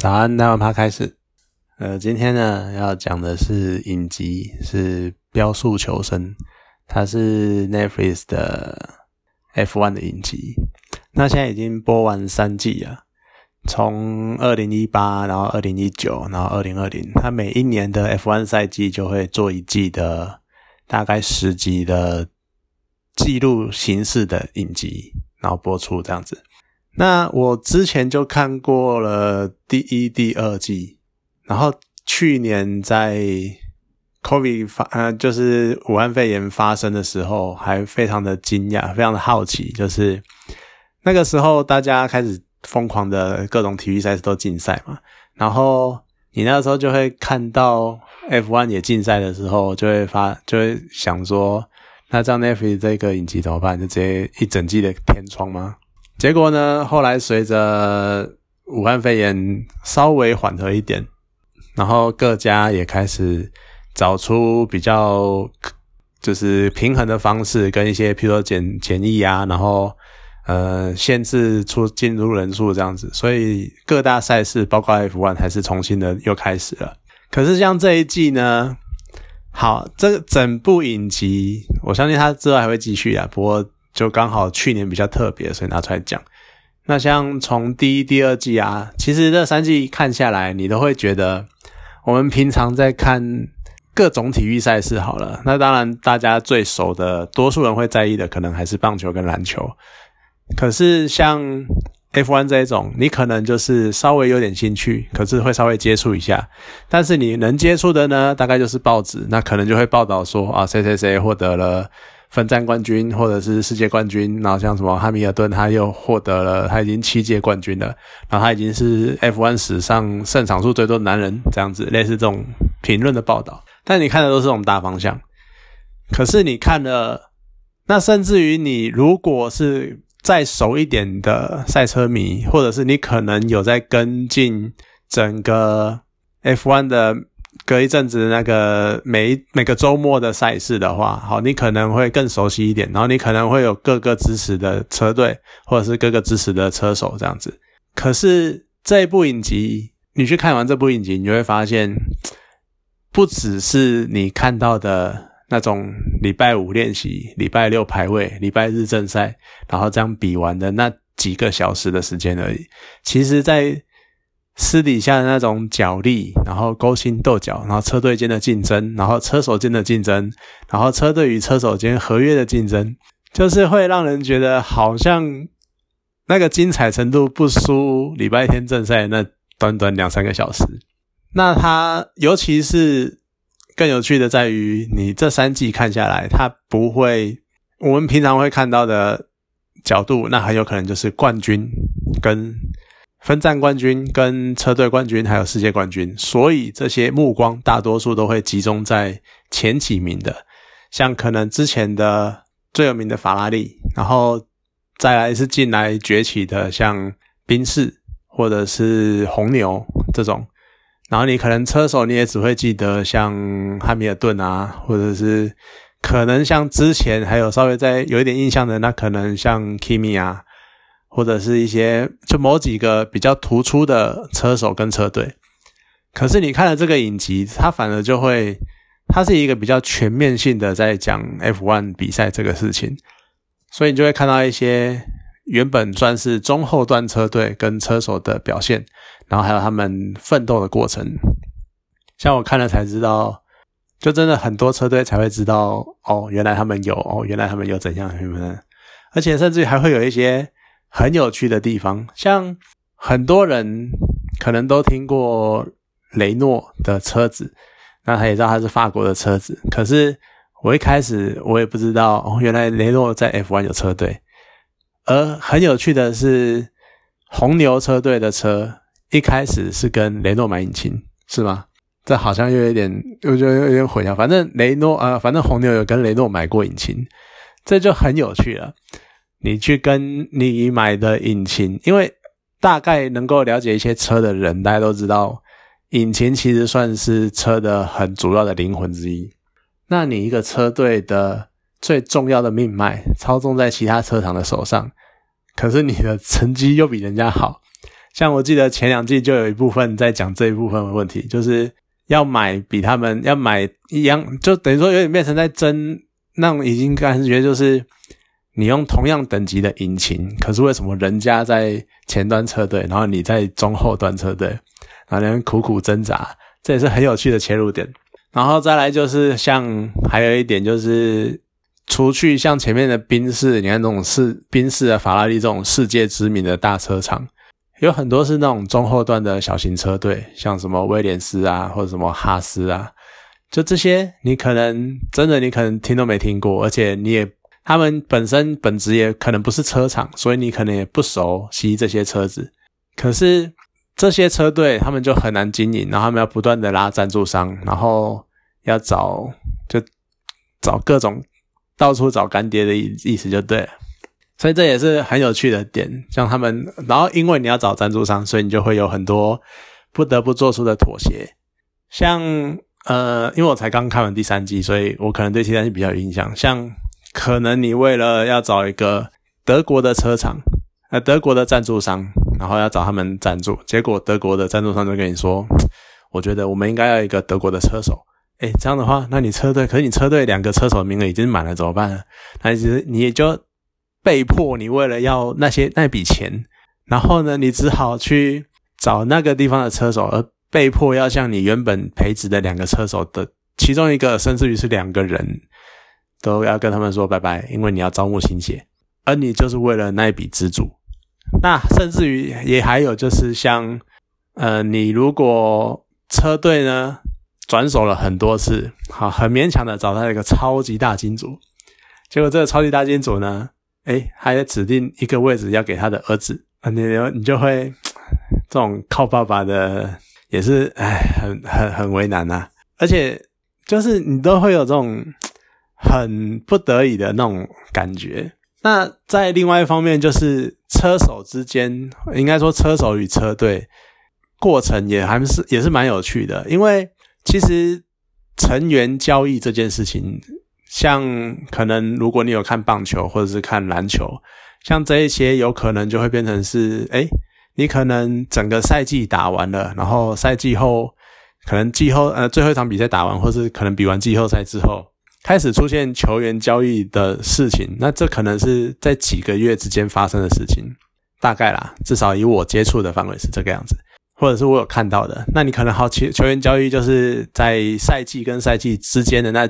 早安，那我们开始。呃，今天呢要讲的是影集，是《标速求生》，它是 Netflix 的 F1 的影集。那现在已经播完三季了，从二零一八，然后二零一九，然后二零二零，它每一年的 F1 赛季就会做一季的大概十集的记录形式的影集，然后播出这样子。那我之前就看过了第一、第二季，然后去年在 COVID 发呃，就是武汉肺炎发生的时候，还非常的惊讶，非常的好奇，就是那个时候大家开始疯狂的各种体育赛事都竞赛嘛，然后你那时候就会看到 F1 也竞赛的时候，就会发就会想说，那这样 Netflix 这个影集怎么办？就直接一整季的天窗吗？结果呢？后来随着武汉肺炎稍微缓和一点，然后各家也开始找出比较就是平衡的方式，跟一些譬如说检检疫啊，然后呃限制出进入人数这样子，所以各大赛事包括 F1 还是重新的又开始了。可是像这一季呢，好，这整部影集，我相信它之后还会继续啊，不过。就刚好去年比较特别，所以拿出来讲。那像从第一、第二季啊，其实这三季看下来，你都会觉得，我们平常在看各种体育赛事好了。那当然，大家最熟的，多数人会在意的，可能还是棒球跟篮球。可是像 F1 这一种，你可能就是稍微有点兴趣，可是会稍微接触一下。但是你能接触的呢，大概就是报纸，那可能就会报道说啊，谁谁谁获得了。分站冠军或者是世界冠军，然后像什么汉密尔顿，他又获得了，他已经七届冠军了，然后他已经是 F1 史上胜场数最多的男人，这样子类似这种评论的报道。但你看的都是这种大方向，可是你看了，那甚至于你如果是再熟一点的赛车迷，或者是你可能有在跟进整个 F1 的。隔一阵子那个每每个周末的赛事的话，好，你可能会更熟悉一点，然后你可能会有各个支持的车队，或者是各个支持的车手这样子。可是这一部影集，你去看完这部影集，你就会发现，不只是你看到的那种礼拜五练习、礼拜六排位、礼拜日正赛，然后这样比完的那几个小时的时间而已。其实，在私底下的那种角力，然后勾心斗角，然后车队间的竞争，然后车手间的竞争，然后车队与车手间合约的竞争，就是会让人觉得好像那个精彩程度不输礼拜天正赛那短短两三个小时。那它尤其是更有趣的在于，你这三季看下来，它不会我们平常会看到的角度，那很有可能就是冠军跟。分站冠军、跟车队冠军，还有世界冠军，所以这些目光大多数都会集中在前几名的，像可能之前的最有名的法拉利，然后再来是近来崛起的像宾士或者是红牛这种，然后你可能车手你也只会记得像汉密尔顿啊，或者是可能像之前还有稍微在有一点印象的，那可能像 Kimi 啊。或者是一些就某几个比较突出的车手跟车队，可是你看了这个影集，它反而就会，它是一个比较全面性的在讲 F1 比赛这个事情，所以你就会看到一些原本算是中后段车队跟车手的表现，然后还有他们奋斗的过程。像我看了才知道，就真的很多车队才会知道，哦，原来他们有，哦，原来他们有怎样什么，而且甚至于还会有一些。很有趣的地方，像很多人可能都听过雷诺的车子，那他也知道他是法国的车子。可是我一开始我也不知道，哦，原来雷诺在 F1 有车队。而很有趣的是，红牛车队的车一开始是跟雷诺买引擎，是吗？这好像又有点，我觉得有点混淆。反正雷诺啊，反正红牛有跟雷诺买过引擎，这就很有趣了。你去跟你买的引擎，因为大概能够了解一些车的人，大家都知道，引擎其实算是车的很主要的灵魂之一。那你一个车队的最重要的命脉操纵在其他车厂的手上，可是你的成绩又比人家好，像我记得前两季就有一部分在讲这一部分的问题，就是要买比他们要买一样，就等于说有点变成在争那种已经感觉就是你用同样等级的引擎，可是为什么人家在前端车队，然后你在中后端车队，然后苦苦挣扎，这也是很有趣的切入点。然后再来就是像还有一点就是。除去像前面的宾士，你看这种世宾士啊、法拉利这种世界知名的大车厂，有很多是那种中后段的小型车队，像什么威廉斯啊，或者什么哈斯啊，就这些，你可能真的你可能听都没听过，而且你也他们本身本职也可能不是车厂，所以你可能也不熟悉这些车子。可是这些车队他们就很难经营，然后他们要不断的拉赞助商，然后要找就找各种。到处找干爹的意意思就对了，所以这也是很有趣的点。像他们，然后因为你要找赞助商，所以你就会有很多不得不做出的妥协。像呃，因为我才刚看完第三季，所以我可能对第三季比较有印象。像可能你为了要找一个德国的车厂，呃，德国的赞助商，然后要找他们赞助，结果德国的赞助商就跟你说：“我觉得我们应该要一个德国的车手。”哎，这样的话，那你车队，可是你车队两个车手名额已经满了，怎么办呢？那其实你也就被迫，你为了要那些那笔钱，然后呢，你只好去找那个地方的车手，而被迫要向你原本培植的两个车手的其中一个，甚至于是两个人，都要跟他们说拜拜，因为你要招募新血，而你就是为了那一笔资助。那甚至于也还有就是像，呃，你如果车队呢？转手了很多次，好，很勉强的找到一个超级大金主，结果这个超级大金主呢，哎，还指定一个位置要给他的儿子，你你就会这种靠爸爸的也是，哎，很很很为难呐，而且就是你都会有这种很不得已的那种感觉。那在另外一方面，就是车手之间，应该说车手与车队过程也还是也是蛮有趣的，因为。其实成员交易这件事情，像可能如果你有看棒球或者是看篮球，像这一些有可能就会变成是，哎，你可能整个赛季打完了，然后赛季后可能季后呃最后一场比赛打完，或是可能比完季后赛之后，开始出现球员交易的事情，那这可能是在几个月之间发生的事情，大概啦，至少以我接触的范围是这个样子。或者是我有看到的，那你可能好奇球员交易就是在赛季跟赛季之间的那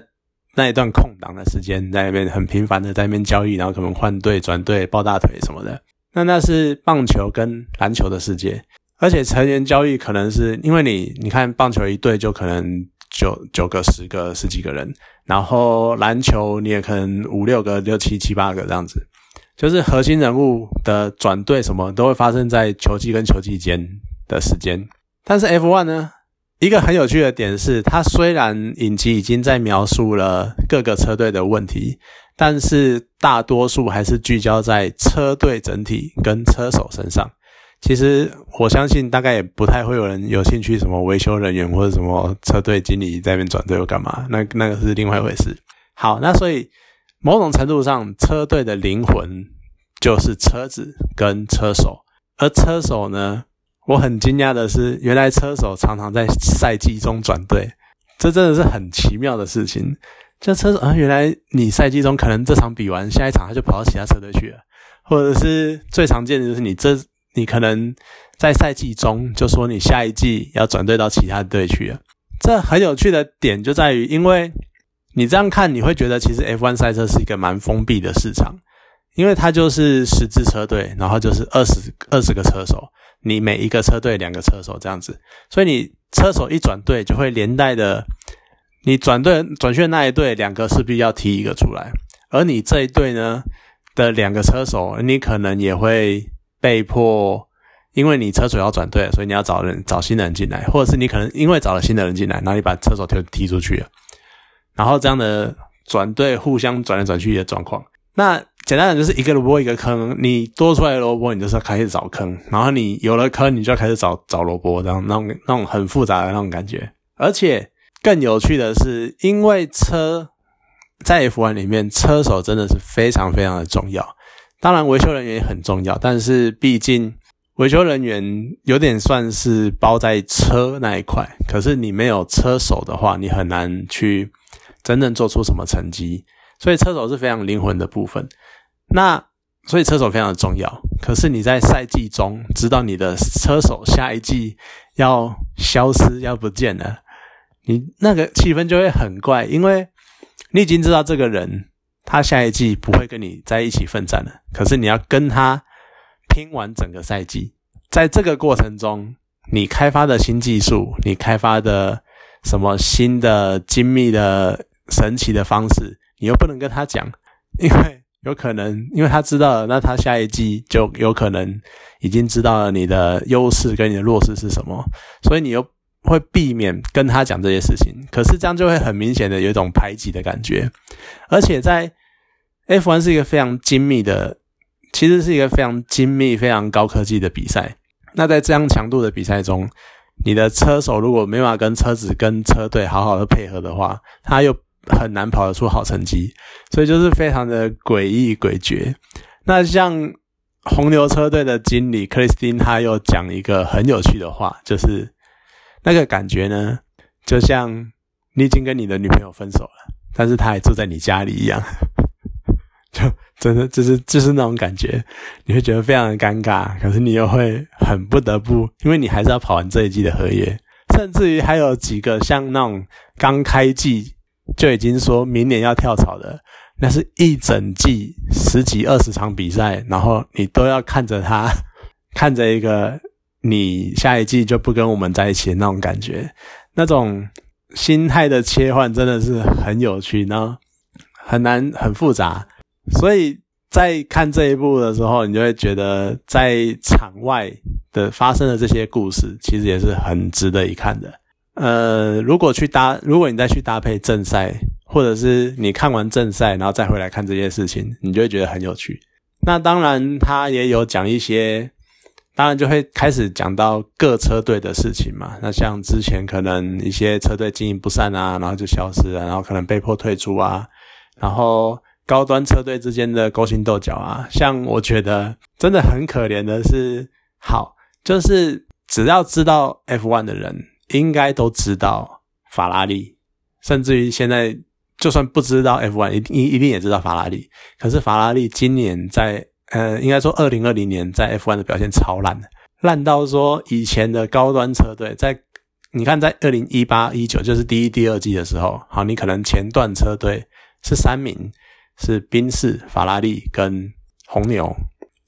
那一段空档的时间，在那边很频繁的在那边交易，然后可能换队、转队、抱大腿什么的。那那是棒球跟篮球的世界，而且成员交易可能是因为你你看棒球一队就可能九九个、十个、十几个人，然后篮球你也可能五六个、六七七八个这样子，就是核心人物的转队什么都会发生在球季跟球季间。的时间，但是 F1 呢，一个很有趣的点是，它虽然影集已经在描述了各个车队的问题，但是大多数还是聚焦在车队整体跟车手身上。其实我相信，大概也不太会有人有兴趣什么维修人员或者什么车队经理在那边转队又干嘛？那那个是另外一回事。好，那所以某种程度上，车队的灵魂就是车子跟车手，而车手呢？我很惊讶的是，原来车手常常在赛季中转队，这真的是很奇妙的事情。这车手啊，原来你赛季中可能这场比完，下一场他就跑到其他车队去了，或者是最常见的就是你这你可能在赛季中就说你下一季要转队到其他队去了。这很有趣的点就在于，因为你这样看，你会觉得其实 F1 赛车是一个蛮封闭的市场，因为它就是十支车队，然后就是二十二十个车手。你每一个车队两个车手这样子，所以你车手一转队就会连带的，你转队转去那一队两个势必要踢一个出来，而你这一队呢的两个车手，你可能也会被迫，因为你车手要转队，所以你要找人找新的人进来，或者是你可能因为找了新的人进来，然后你把车手踢踢出去了，然后这样的转队互相转来转去的状况，那。简单的就是一个萝卜一个坑，你多出来的萝卜，你就是要开始找坑，然后你有了坑，你就要开始找找萝卜，这样那种那种很复杂的那种感觉。而且更有趣的是，因为车在 F1 里面，车手真的是非常非常的重要。当然，维修人员也很重要，但是毕竟维修人员有点算是包在车那一块，可是你没有车手的话，你很难去真正做出什么成绩。所以车手是非常灵魂的部分。那所以车手非常的重要。可是你在赛季中知道你的车手下一季要消失要不见了，你那个气氛就会很怪，因为你已经知道这个人他下一季不会跟你在一起奋战了，可是你要跟他。拼完整个赛季，在这个过程中，你开发的新技术，你开发的什么新的精密的神奇的方式，你又不能跟他讲，因为有可能，因为他知道了，那他下一季就有可能已经知道了你的优势跟你的弱势是什么，所以你又会避免跟他讲这些事情。可是这样就会很明显的有一种排挤的感觉，而且在 F1 是一个非常精密的。其实是一个非常精密、非常高科技的比赛。那在这样强度的比赛中，你的车手如果没办法跟车子、跟车队好好的配合的话，他又很难跑得出好成绩。所以就是非常的诡异诡谲。那像红牛车队的经理克里斯汀，他又讲一个很有趣的话，就是那个感觉呢，就像你已经跟你的女朋友分手了，但是他还住在你家里一样。就真的就是就是那种感觉，你会觉得非常的尴尬，可是你又会很不得不，因为你还是要跑完这一季的合约，甚至于还有几个像那种刚开季就已经说明年要跳槽的，那是一整季十几二十场比赛，然后你都要看着他，看着一个你下一季就不跟我们在一起的那种感觉，那种心态的切换真的是很有趣呢，很难很复杂。所以在看这一部的时候，你就会觉得在场外的发生的这些故事，其实也是很值得一看的。呃，如果去搭，如果你再去搭配正赛，或者是你看完正赛，然后再回来看这些事情，你就会觉得很有趣。那当然，他也有讲一些，当然就会开始讲到各车队的事情嘛。那像之前可能一些车队经营不善啊，然后就消失了，然后可能被迫退出啊，然后。高端车队之间的勾心斗角啊，像我觉得真的很可怜的是，好，就是只要知道 F1 的人，应该都知道法拉利，甚至于现在就算不知道 F1，一一一定也知道法拉利。可是法拉利今年在呃，应该说二零二零年在 F1 的表现超烂的，烂到说以前的高端车队在你看在二零一八一九就是第一第二季的时候，好，你可能前段车队是三名。是宾士、法拉利跟红牛，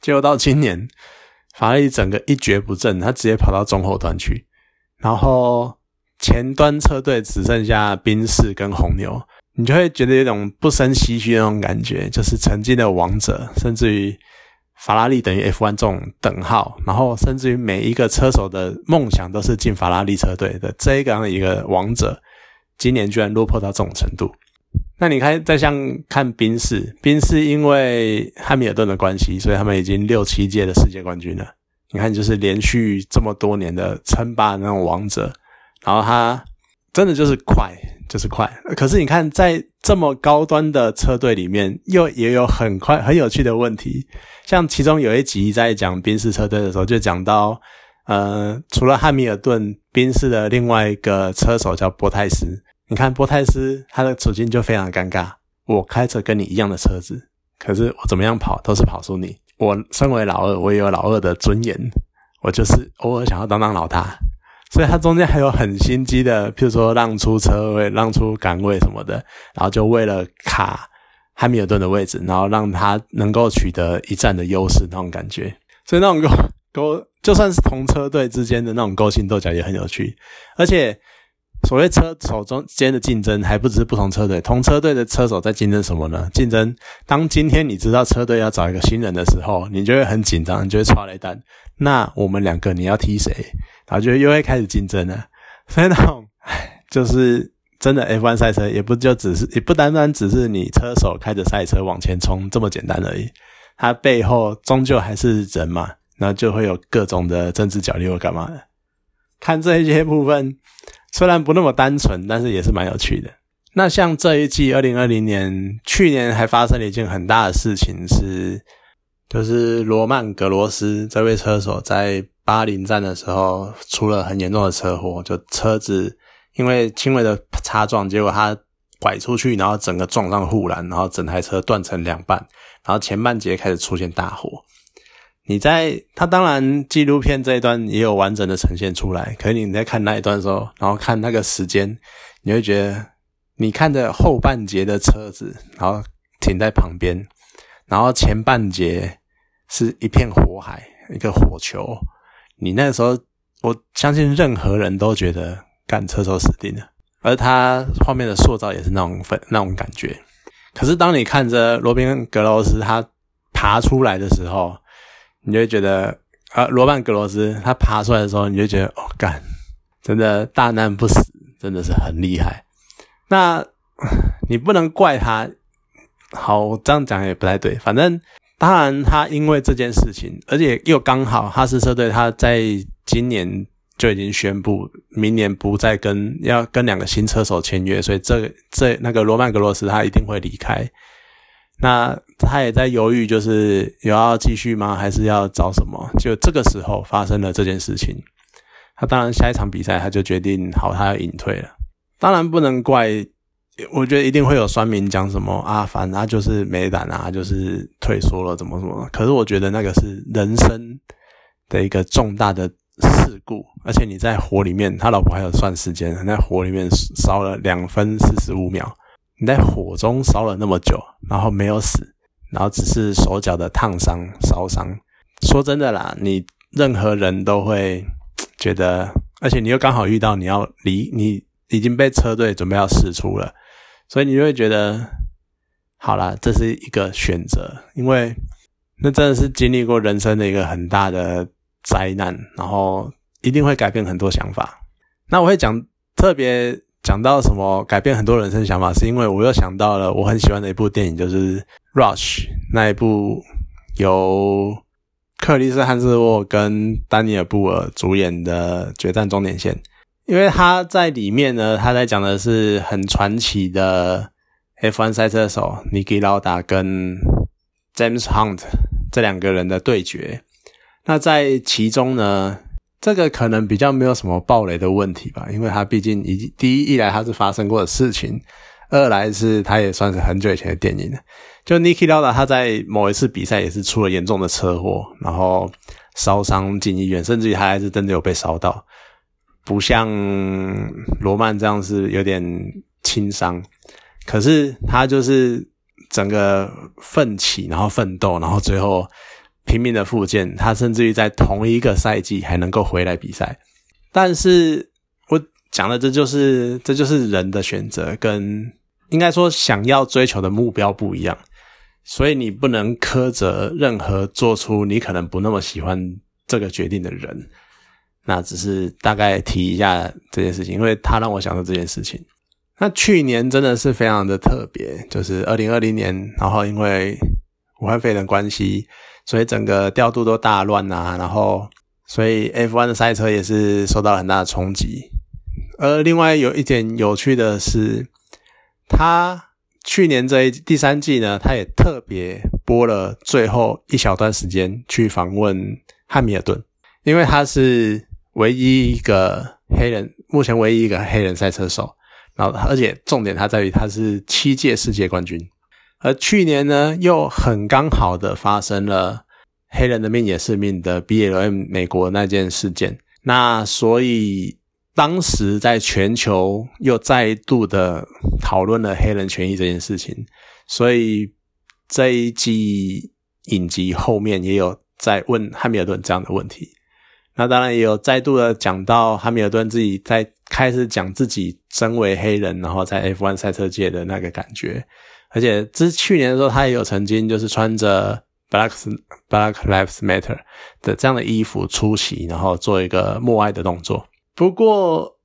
结果到今年，法拉利整个一蹶不振，他直接跑到中后端去，然后前端车队只剩下宾士跟红牛，你就会觉得有种不生唏嘘那种感觉，就是曾经的王者，甚至于法拉利等于 F1 这种等号，然后甚至于每一个车手的梦想都是进法拉利车队的。这一样的一个王者，今年居然落魄到这种程度。那你看，再像看宾士，宾士因为汉密尔顿的关系，所以他们已经六七届的世界冠军了。你看，就是连续这么多年的称霸那种王者，然后他真的就是快，就是快。可是你看，在这么高端的车队里面，又也有很快很有趣的问题。像其中有一集在讲宾士车队的时候，就讲到，呃，除了汉密尔顿，宾士的另外一个车手叫博泰斯。你看波泰斯，他的处境就非常尴尬。我开着跟你一样的车子，可是我怎么样跑都是跑输你。我身为老二，我也有老二的尊严，我就是偶尔想要当当老大。所以他中间还有很心机的，譬如说让出车位、让出岗位什么的，然后就为了卡汉密尔顿的位置，然后让他能够取得一战的优势那种感觉。所以那种勾勾，就算是同车队之间的那种勾心斗角也很有趣，而且。所谓车手中间的竞争，还不只是不同车队，同车队的车手在竞争什么呢？竞争当今天你知道车队要找一个新人的时候，你就会很紧张，你就会抓雷单。那我们两个你要踢谁？然后就又会开始竞争了。所以那种，就是真的 F1 赛车也不就只是，也不单单只是你车手开着赛车往前冲这么简单而已。它背后终究还是人嘛，那就会有各种的政治角力或干嘛的。看这一些部分。虽然不那么单纯，但是也是蛮有趣的。那像这一季二零二零年，去年还发生了一件很大的事情，是就是罗曼格罗斯这位车手在巴林站的时候出了很严重的车祸，就车子因为轻微的擦撞，结果他拐出去，然后整个撞上护栏，然后整台车断成两半，然后前半截开始出现大火。你在他当然纪录片这一段也有完整的呈现出来，可是你在看那一段的时候，然后看那个时间，你会觉得你看着后半截的车子，然后停在旁边，然后前半截是一片火海，一个火球，你那时候我相信任何人都觉得干车手死定了，而他画面的塑造也是那种粉那种感觉。可是当你看着罗宾格罗斯他爬出来的时候，你就会觉得，啊，罗曼格罗斯他爬出来的时候，你就觉得，哦，干，真的大难不死，真的是很厉害。那你不能怪他，好，这样讲也不太对。反正，当然他因为这件事情，而且又刚好哈斯车队他在今年就已经宣布，明年不再跟要跟两个新车手签约，所以这这那个罗曼格罗斯他一定会离开。那他也在犹豫，就是有要继续吗，还是要找什么？就这个时候发生了这件事情。他当然下一场比赛他就决定好，他要隐退了。当然不能怪，我觉得一定会有酸民讲什么啊，反正他就是没胆啊，就是退缩了，怎么怎么。可是我觉得那个是人生的一个重大的事故，而且你在火里面，他老婆还有算时间，在火里面烧了两分四十五秒。你在火中烧了那么久，然后没有死，然后只是手脚的烫伤、烧伤。说真的啦，你任何人都会觉得，而且你又刚好遇到你要离，你已经被车队准备要释出了，所以你就会觉得，好啦，这是一个选择，因为那真的是经历过人生的一个很大的灾难，然后一定会改变很多想法。那我会讲特别。讲到什么改变很多人生想法，是因为我又想到了我很喜欢的一部电影，就是《Rush》那一部由克里斯·汉斯沃跟丹尼尔·布尔主演的《决战终点线》。因为他在里面呢，他在讲的是很传奇的 F1 赛车手尼基·劳达跟 James Hunt 这两个人的对决。那在其中呢？这个可能比较没有什么暴雷的问题吧，因为它毕竟一第一一来它是发生过的事情，二来是它也算是很久以前的电影了。就 Niki Lauda 他在某一次比赛也是出了严重的车祸，然后烧伤进医院，甚至于他还是真的有被烧到，不像罗曼这样是有点轻伤，可是他就是整个奋起，然后奋斗，然后最后。拼命的复健，他甚至于在同一个赛季还能够回来比赛。但是我讲的这就是这就是人的选择，跟应该说想要追求的目标不一样，所以你不能苛责任何做出你可能不那么喜欢这个决定的人。那只是大概提一下这件事情，因为他让我想到这件事情。那去年真的是非常的特别，就是二零二零年，然后因为武汉肺炎关系。所以整个调度都大乱呐，然后所以 F1 的赛车也是受到很大的冲击。而另外有一点有趣的是，他去年这一第三季呢，他也特别播了最后一小段时间去访问汉密尔顿，因为他是唯一一个黑人，目前唯一一个黑人赛车手。然后而且重点他在于他是七届世界冠军。而去年呢，又很刚好的发生了黑人的命也是命的 B L M 美国那件事件，那所以当时在全球又再度的讨论了黑人权益这件事情，所以这一季影集后面也有在问汉密尔顿这样的问题，那当然也有再度的讲到汉密尔顿自己在开始讲自己身为黑人，然后在 F1 赛车界的那个感觉。而且之去年的时候，他也有曾经就是穿着 Black Black Lives Matter 的这样的衣服出席，然后做一个默哀的动作。不过，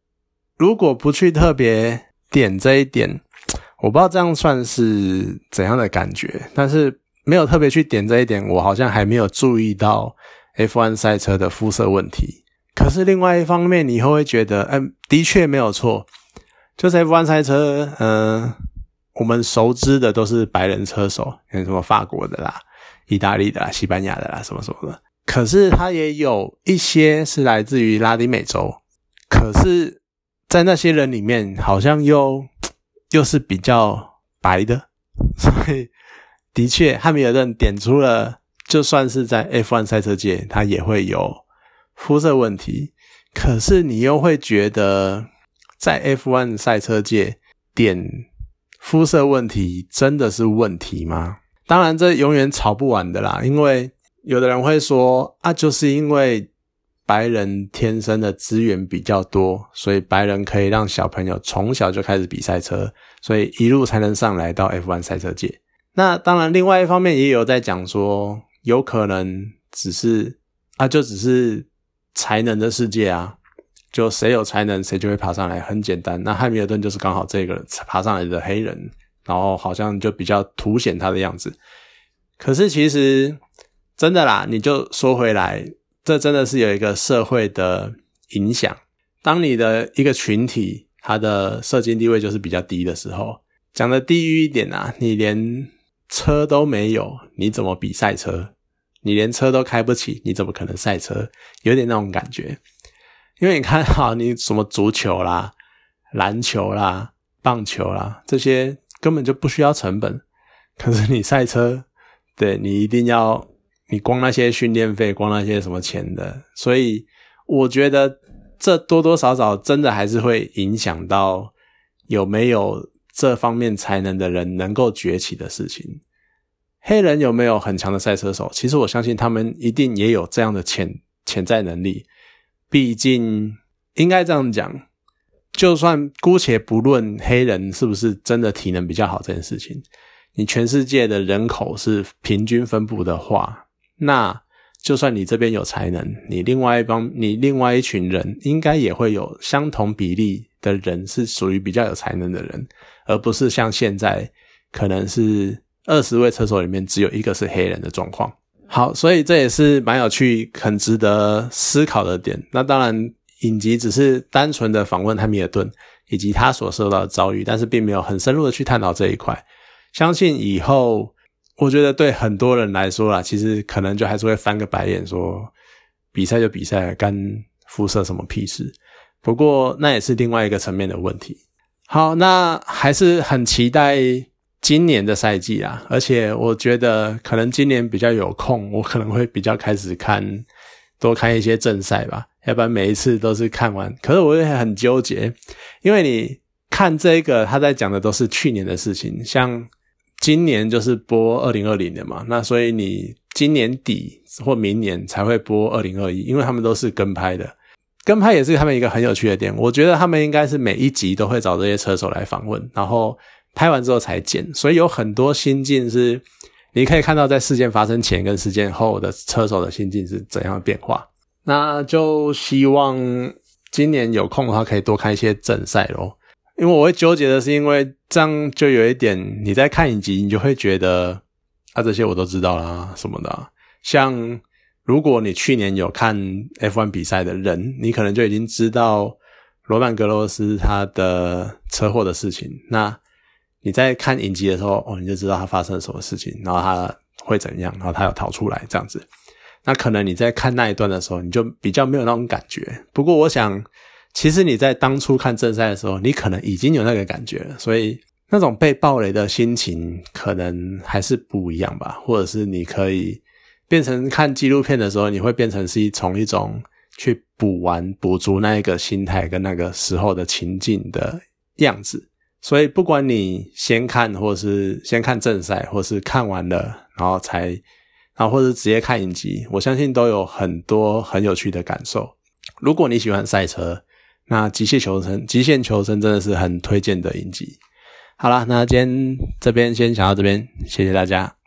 如果不去特别点这一点，我不知道这样算是怎样的感觉。但是没有特别去点这一点，我好像还没有注意到 F1 赛车的肤色问题。可是另外一方面，你以后会觉得，嗯，的确没有错，就是 F1 赛车，嗯。我们熟知的都是白人车手，像什么法国的啦、意大利的啦、西班牙的啦，什么什么的。可是它也有一些是来自于拉丁美洲，可是，在那些人里面，好像又 又是比较白的，所以的确，汉密尔顿点出了，就算是在 F1 赛车界，它也会有肤色问题。可是你又会觉得，在 F1 赛车界点肤色问题真的是问题吗？当然，这永远吵不完的啦。因为有的人会说啊，就是因为白人天生的资源比较多，所以白人可以让小朋友从小就开始比赛车，所以一路才能上来到 F1 赛车界。那当然，另外一方面也有在讲说，有可能只是啊，就只是。才能的世界啊，就谁有才能，谁就会爬上来，很简单。那汉密尔顿就是刚好这个爬上来的黑人，然后好像就比较凸显他的样子。可是其实真的啦，你就说回来，这真的是有一个社会的影响。当你的一个群体，他的社经地位就是比较低的时候，讲的低于一点啊，你连车都没有，你怎么比赛车？你连车都开不起，你怎么可能赛车？有点那种感觉，因为你看哈，你什么足球啦、篮球啦、棒球啦，这些根本就不需要成本，可是你赛车，对你一定要，你光那些训练费，光那些什么钱的，所以我觉得这多多少少真的还是会影响到有没有这方面才能的人能够崛起的事情。黑人有没有很强的赛车手？其实我相信他们一定也有这样的潜潜在能力。毕竟应该这样讲，就算姑且不论黑人是不是真的体能比较好这件事情，你全世界的人口是平均分布的话，那就算你这边有才能，你另外一帮你另外一群人应该也会有相同比例的人是属于比较有才能的人，而不是像现在可能是。二十位车手里面只有一个是黑人的状况，好，所以这也是蛮有趣、很值得思考的点。那当然，影集只是单纯的访问汉密尔顿以及他所受到的遭遇，但是并没有很深入的去探讨这一块。相信以后，我觉得对很多人来说啦，其实可能就还是会翻个白眼，说比赛就比赛，干肤色什么屁事。不过那也是另外一个层面的问题。好，那还是很期待。今年的赛季啊，而且我觉得可能今年比较有空，我可能会比较开始看多看一些正赛吧，要不然每一次都是看完。可是我也很纠结，因为你看这个，他在讲的都是去年的事情，像今年就是播二零二零的嘛，那所以你今年底或明年才会播二零二一，因为他们都是跟拍的，跟拍也是他们一个很有趣的点。我觉得他们应该是每一集都会找这些车手来访问，然后。拍完之后才剪，所以有很多心境是你可以看到在事件发生前跟事件后的车手的心境是怎样的变化。那就希望今年有空的话可以多看一些正赛咯，因为我会纠结的是，因为这样就有一点你在看影集，你就会觉得啊这些我都知道啦什么的。像如果你去年有看 F1 比赛的人，你可能就已经知道罗曼格罗斯他的车祸的事情。那你在看影集的时候，哦，你就知道他发生了什么事情，然后他会怎样，然后他要逃出来这样子。那可能你在看那一段的时候，你就比较没有那种感觉。不过，我想，其实你在当初看正赛的时候，你可能已经有那个感觉了，所以那种被暴雷的心情可能还是不一样吧。或者是你可以变成看纪录片的时候，你会变成是从一种去补完、补足那一个心态跟那个时候的情境的样子。所以，不管你先看，或是先看正赛，或是看完了然后才，然后或者直接看影集，我相信都有很多很有趣的感受。如果你喜欢赛车，那《极限求生》《极限求生》真的是很推荐的影集。好啦，那今天这边先讲到这边，谢谢大家。